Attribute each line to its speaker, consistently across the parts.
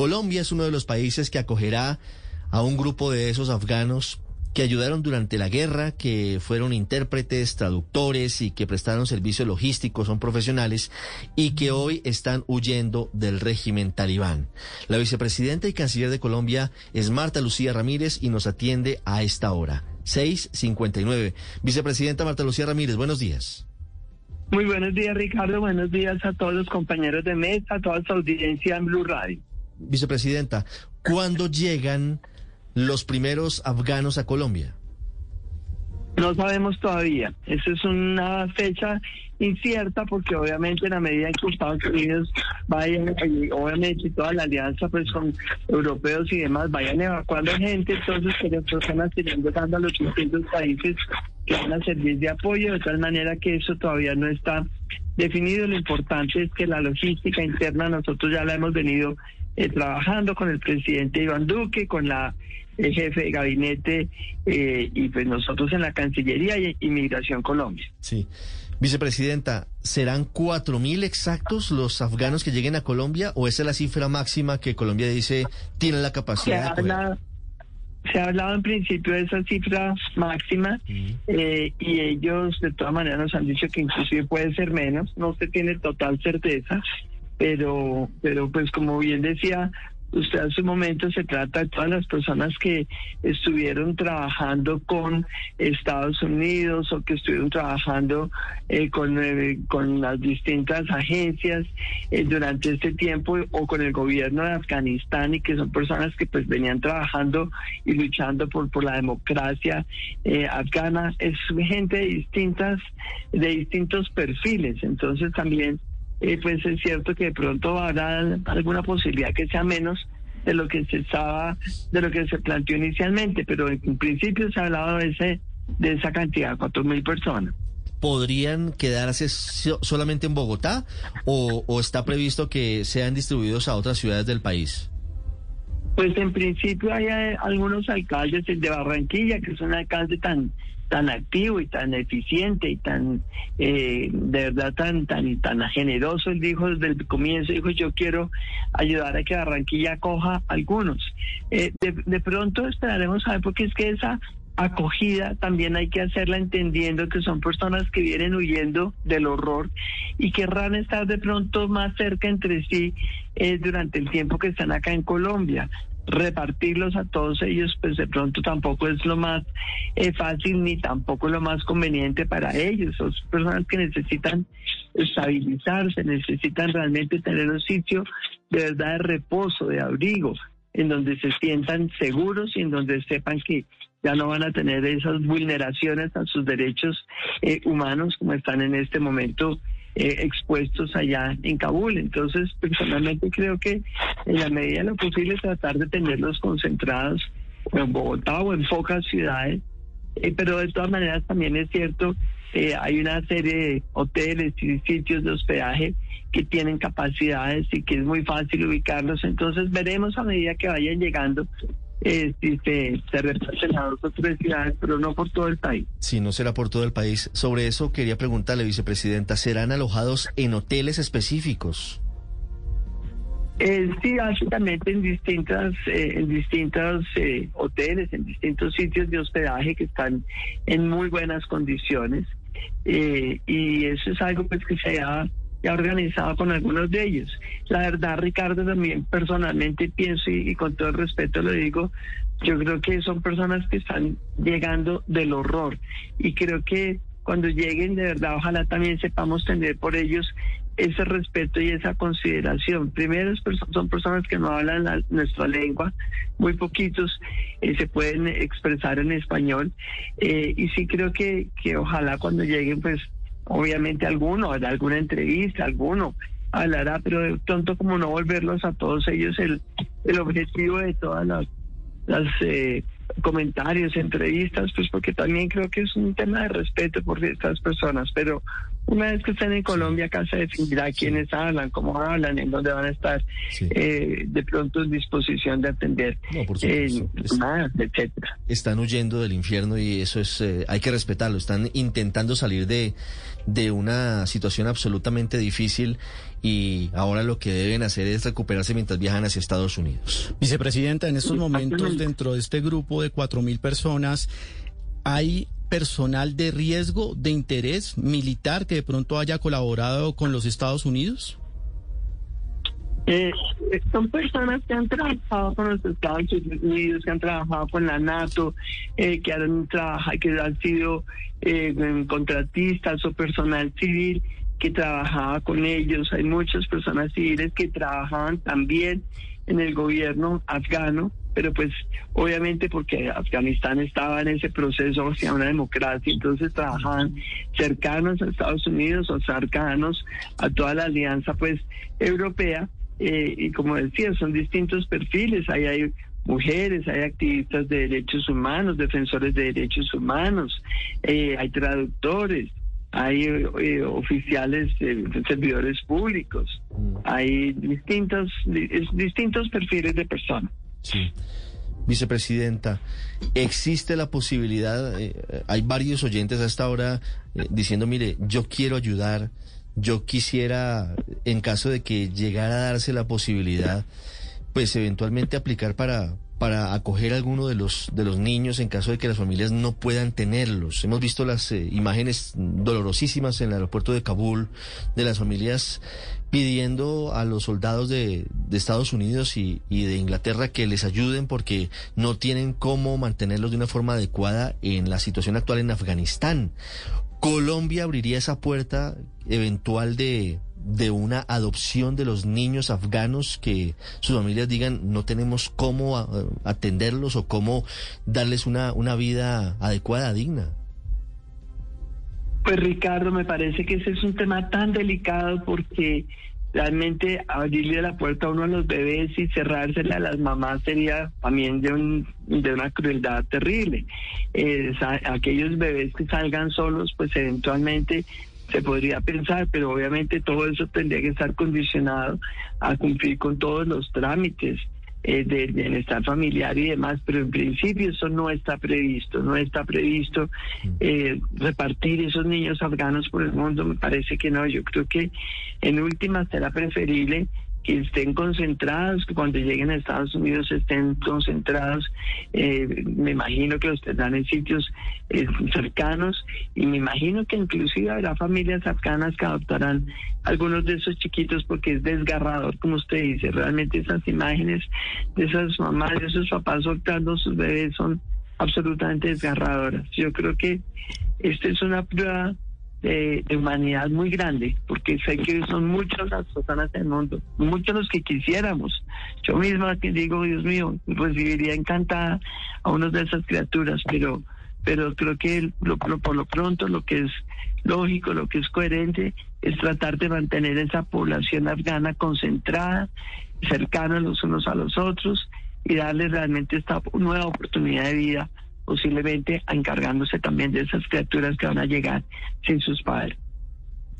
Speaker 1: Colombia es uno de los países que acogerá a un grupo de esos afganos que ayudaron durante la guerra, que fueron intérpretes, traductores y que prestaron servicio logístico, son profesionales y que hoy están huyendo del régimen talibán. La vicepresidenta y canciller de Colombia es Marta Lucía Ramírez y nos atiende a esta hora, 6.59. Vicepresidenta Marta Lucía Ramírez, buenos días.
Speaker 2: Muy buenos días, Ricardo. Buenos días a todos los compañeros de mesa, a toda su audiencia en Blue Radio.
Speaker 1: Vicepresidenta, ¿cuándo llegan los primeros afganos a Colombia?
Speaker 2: No sabemos todavía. Esa es una fecha incierta porque obviamente en la medida en que Estados Unidos vayan, obviamente toda la alianza pues con europeos y demás vayan evacuando gente, entonces que las personas irán llegando a los distintos países que van a servir de apoyo, de tal manera que eso todavía no está definido. Lo importante es que la logística interna nosotros ya la hemos venido eh, trabajando con el presidente Iván Duque, con la el jefe de gabinete eh, y pues nosotros en la Cancillería y Inmigración Colombia.
Speaker 1: Sí. Vicepresidenta, ¿serán cuatro mil exactos los afganos que lleguen a Colombia o esa es la cifra máxima que Colombia dice tiene la capacidad
Speaker 2: se de se ha hablado en principio de esa cifra máxima eh, y ellos de todas maneras nos han dicho que inclusive puede ser menos, no se tiene total certeza, pero, pero pues como bien decía Usted hace un momento se trata de todas las personas que estuvieron trabajando con Estados Unidos o que estuvieron trabajando eh, con, eh, con las distintas agencias eh, durante este tiempo o con el gobierno de Afganistán y que son personas que pues venían trabajando y luchando por, por la democracia afgana. Es gente de distintas, de distintos perfiles. Entonces también eh, pues es cierto que de pronto habrá alguna posibilidad que sea menos de lo que se estaba, de lo que se planteó inicialmente, pero en principio se ha hablado de ese, de esa cantidad, cuatro mil personas.
Speaker 1: ¿Podrían quedarse solamente en Bogotá o, o está previsto que sean distribuidos a otras ciudades del país?
Speaker 2: Pues en principio hay eh, algunos alcaldes, el de Barranquilla, que es un alcalde tan tan activo y tan eficiente y tan eh, de verdad tan tan tan generoso él dijo desde el comienzo dijo yo quiero ayudar a que Barranquilla acoja algunos eh, de, pronto esperaremos a ver porque es que esa acogida también hay que hacerla entendiendo que son personas que vienen huyendo del horror y querrán estar de pronto más cerca entre sí eh, durante el tiempo que están acá en Colombia repartirlos a todos ellos, pues de pronto tampoco es lo más eh, fácil ni tampoco lo más conveniente para ellos. Son personas que necesitan estabilizarse, necesitan realmente tener un sitio de verdad de reposo, de abrigo, en donde se sientan seguros y en donde sepan que ya no van a tener esas vulneraciones a sus derechos eh, humanos como están en este momento eh, expuestos allá en Kabul. Entonces, personalmente creo que en la medida de lo posible tratar de tenerlos concentrados en Bogotá o en pocas ciudades, eh, pero de todas maneras también es cierto, eh, hay una serie de hoteles y sitios de hospedaje que tienen capacidades y que es muy fácil ubicarlos. Entonces veremos a medida que vayan llegando eh, si se, se en las otras ciudades, pero no por todo el país.
Speaker 1: Si no será por todo el país. Sobre eso quería preguntarle, vicepresidenta, ¿serán alojados en hoteles específicos?
Speaker 2: Eh, sí, básicamente en distintas, eh, en distintos eh, hoteles, en distintos sitios de hospedaje que están en muy buenas condiciones. Eh, y eso es algo pues que se ha ya organizado con algunos de ellos. La verdad, Ricardo, también personalmente pienso y, con todo el respeto lo digo, yo creo que son personas que están llegando del horror y creo que cuando lleguen de verdad, ojalá también sepamos tener por ellos ese respeto y esa consideración. Primero, son personas que no hablan nuestra lengua, muy poquitos eh, se pueden expresar en español eh, y sí creo que, que ojalá cuando lleguen pues obviamente alguno, de alguna entrevista, alguno hablará, pero de tonto como no volverlos a todos ellos el, el objetivo de todas las, las eh, comentarios, entrevistas, pues porque también creo que es un tema de respeto por estas personas, pero Una vez que estén en Colombia, acá se definirá quiénes hablan, cómo hablan, en dónde van a estar eh, de pronto en disposición de atender eh, más, etcétera.
Speaker 1: Están huyendo del infierno y eso es eh, hay que respetarlo. Están intentando salir de, de una situación absolutamente difícil y ahora lo que deben hacer es recuperarse mientras viajan hacia Estados Unidos.
Speaker 3: Vicepresidenta, en estos momentos dentro de este grupo de cuatro mil personas hay personal de riesgo, de interés militar que de pronto haya colaborado con los Estados Unidos?
Speaker 2: Eh, son personas que han trabajado con los Estados Unidos, que han trabajado con la NATO, eh, que han que han sido eh, contratistas o personal civil que trabajaba con ellos. Hay muchas personas civiles que trabajaban también en el gobierno afgano pero pues obviamente porque Afganistán estaba en ese proceso hacia una democracia, entonces trabajaban cercanos a Estados Unidos o cercanos a toda la alianza pues europea eh, y como decía son distintos perfiles, ahí hay mujeres, hay activistas de derechos humanos, defensores de derechos humanos, eh, hay traductores, hay eh, oficiales, servidores públicos, mm. hay distintos, distintos perfiles de personas.
Speaker 1: Sí. Vicepresidenta, ¿existe la posibilidad, eh, hay varios oyentes hasta ahora eh, diciendo, mire, yo quiero ayudar, yo quisiera, en caso de que llegara a darse la posibilidad, pues eventualmente aplicar para, para acoger a alguno de los, de los niños en caso de que las familias no puedan tenerlos. Hemos visto las eh, imágenes dolorosísimas en el aeropuerto de Kabul de las familias pidiendo a los soldados de, de Estados Unidos y, y, de Inglaterra que les ayuden porque no tienen cómo mantenerlos de una forma adecuada en la situación actual en Afganistán. Colombia abriría esa puerta eventual de, de una adopción de los niños afganos que sus familias digan no tenemos cómo atenderlos o cómo darles una, una vida adecuada, digna?
Speaker 2: Pues Ricardo, me parece que ese es un tema tan delicado porque realmente abrirle la puerta a uno a los bebés y cerrársela a las mamás sería también de, un, de una crueldad terrible. aquellos bebés que salgan solos, pues eventualmente se podría pensar, pero obviamente todo eso tendría que estar condicionado a cumplir con todos los trámites eh, de bienestar familiar y demás, pero en principio eso no está previsto, no está previsto mm. eh, repartir esos niños afganos por el mundo, me parece que no, yo creo que en última será preferible que estén concentrados, que cuando lleguen a Estados Unidos estén concentrados. Eh, me imagino que los tendrán en sitios eh, cercanos y me imagino que inclusive habrá familias afganas que adoptarán algunos de esos chiquitos porque es desgarrador, como usted dice. Realmente esas imágenes de esas mamás, de esos papás soltando sus bebés son absolutamente desgarradoras. Yo creo que esta es una prueba de, humanidad muy grande, porque sé que son muchas las personas del mundo, muchos los que quisiéramos. Yo misma que digo, Dios mío, recibiría encantada a uno de esas criaturas, pero pero creo que lo, por lo pronto lo que es lógico, lo que es coherente, es tratar de mantener esa población afgana concentrada, cercana los unos a los otros y darle realmente esta nueva oportunidad de vida posiblemente encargándose también de esas criaturas que van a llegar sin sus padres.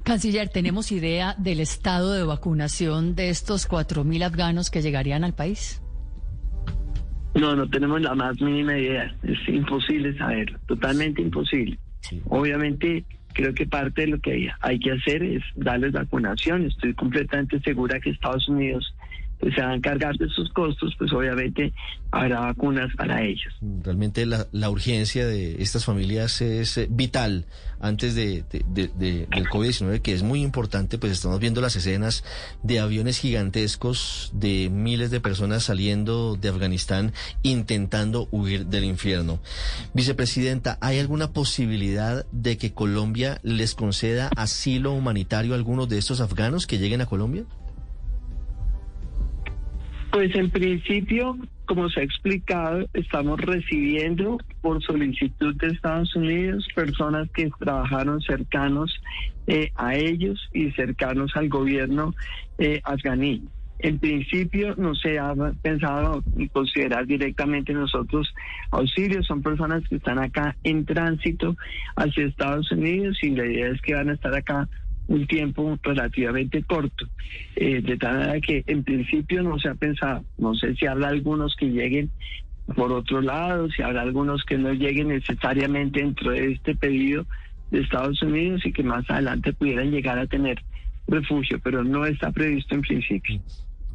Speaker 4: Canciller, ¿tenemos idea del estado de vacunación de estos 4.000 afganos que llegarían al país?
Speaker 2: No, no tenemos la más mínima idea. Es imposible saberlo, totalmente imposible. Obviamente, creo que parte de lo que hay que hacer es darles vacunación. Estoy completamente segura que Estados Unidos pues, se van a encargar de sus costos, pues obviamente habrá vacunas para ellos.
Speaker 1: Realmente la, la urgencia de estas familias es eh, vital antes de, del COVID-19, que es muy importante, pues estamos viendo las escenas de aviones gigantescos de miles de personas saliendo de Afganistán intentando huir del infierno. Vicepresidenta, ¿hay alguna posibilidad de que Colombia les conceda asilo humanitario a algunos de estos afganos que lleguen a Colombia?
Speaker 2: Pues en principio, como se ha explicado, estamos recibiendo por solicitud de Estados Unidos personas que trabajaron cercanos eh, a ellos y cercanos al gobierno eh, afganí. En principio no se ha pensado ni considerar directamente nosotros auxilios, son personas que están acá en tránsito hacia Estados Unidos y la idea es que van a estar acá un tiempo relativamente corto, eh, de tal manera que en principio no se ha pensado, no sé si habrá algunos que lleguen por otro lado, si habrá algunos que no lleguen necesariamente dentro de este pedido de Estados Unidos y que más adelante pudieran llegar a tener refugio, pero no está previsto en principio.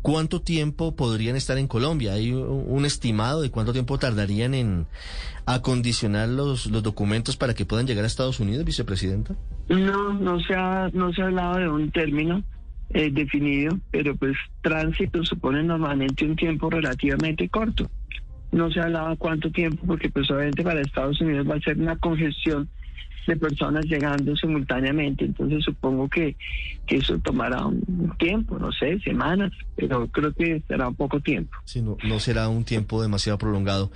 Speaker 1: ¿Cuánto tiempo podrían estar en Colombia? ¿Hay un estimado de cuánto tiempo tardarían en acondicionar los, documentos para que puedan llegar a Estados Unidos, vicepresidenta?
Speaker 2: No, no se ha, no se ha hablado de un término eh, definido, pero pues tránsito supone normalmente un tiempo relativamente corto. No se ha hablado cuánto tiempo, porque pues obviamente para Estados Unidos va a ser una congestión de personas llegando simultáneamente. Entonces supongo que, que eso tomará un tiempo, no sé, semanas, pero creo que será un poco tiempo.
Speaker 1: Sí, no, no será un tiempo demasiado prolongado.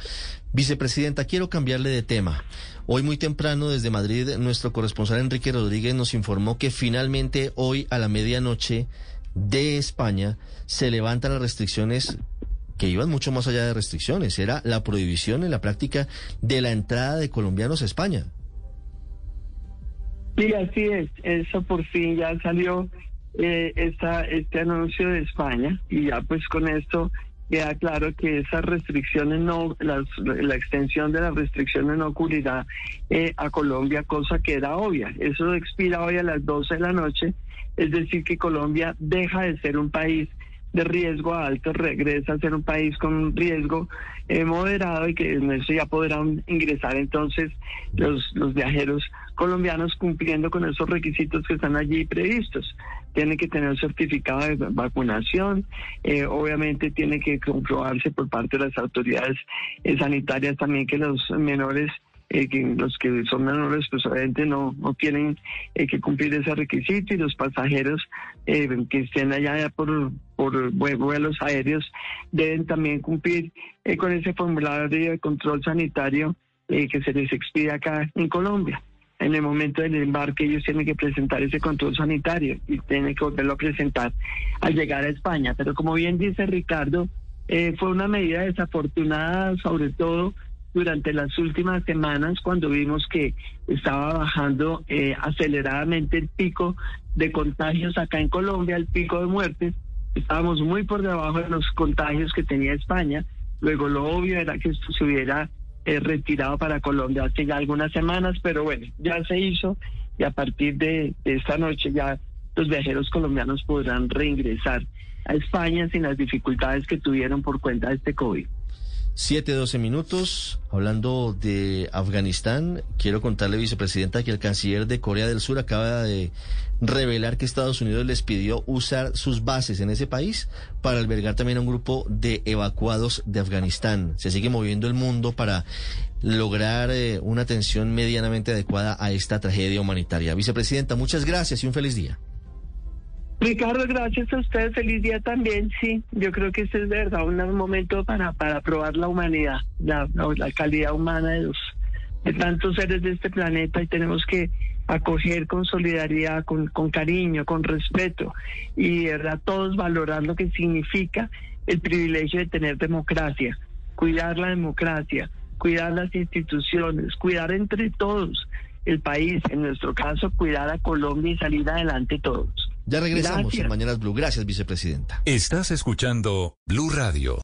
Speaker 1: Vicepresidenta, quiero cambiarle de tema. Hoy muy temprano desde Madrid, nuestro corresponsal Enrique Rodríguez nos informó que finalmente hoy a la medianoche de España se levantan las restricciones que iban mucho más allá de restricciones. Era la prohibición en la práctica de la entrada de colombianos a España.
Speaker 2: Sí, así es. Eso por fin ya salió eh, esta, este anuncio de España y ya pues con esto queda claro que esas restricciones no, las, la extensión de las restricciones no ocurrirá eh, a Colombia, cosa que era obvia. Eso expira hoy a las 12 de la noche, es decir, que Colombia deja de ser un país de riesgo alto, regresa a ser un país con un riesgo eh, moderado y que en eso ya podrán ingresar entonces los, los viajeros colombianos cumpliendo con esos requisitos que están allí previstos. Tiene que tener certificado de vacunación, eh, obviamente tiene que comprobarse por parte de las autoridades eh, sanitarias también que los menores eh, que los que son menores pues obviamente no, no tienen que cumplir ese requisito y los pasajeros que estén allá por, por vuelos aéreos deben también cumplir con ese formulario de control sanitario que se les expide acá en Colombia en el momento del embarque ellos tienen que presentar ese control sanitario y tienen que volverlo a presentar al llegar a España. Pero como bien dice Ricardo, eh, fue una medida desafortunada, sobre todo durante las últimas semanas, cuando vimos que estaba bajando eh, aceleradamente el pico de contagios acá en Colombia, el pico de muertes. Estábamos muy por debajo de los contagios que tenía España. Luego lo obvio era que esto se hubiera eh, retirado para Colombia hace ya algunas semanas, pero bueno, ya se hizo y a partir de, esta noche ya los viajeros colombianos podrán reingresar a España sin las dificultades que tuvieron por cuenta de este COVID.
Speaker 1: Siete, doce minutos. Hablando de Afganistán, quiero contarle, vicepresidenta, que el canciller de Corea del Sur acaba de revelar que Estados Unidos les pidió usar sus bases en ese país para albergar también a un grupo de evacuados de Afganistán. Se sigue moviendo el mundo para lograr eh, una atención medianamente adecuada a esta tragedia humanitaria. Vicepresidenta, muchas gracias y un feliz día.
Speaker 2: Ricardo, gracias a usted, feliz día también, sí. Yo creo que este es verdad un momento para, para probar la humanidad, la, la calidad humana de los de tantos seres de este planeta y tenemos que acoger con solidaridad, con, con cariño, con respeto y de verdad todos valorar lo que significa el privilegio de tener democracia, cuidar la democracia, cuidar las instituciones, cuidar entre todos el país, en nuestro caso cuidar a Colombia y salir adelante todos.
Speaker 1: Ya regresamos en Mañanas Blue. Gracias, vicepresidenta.
Speaker 5: Estás escuchando Blue Radio.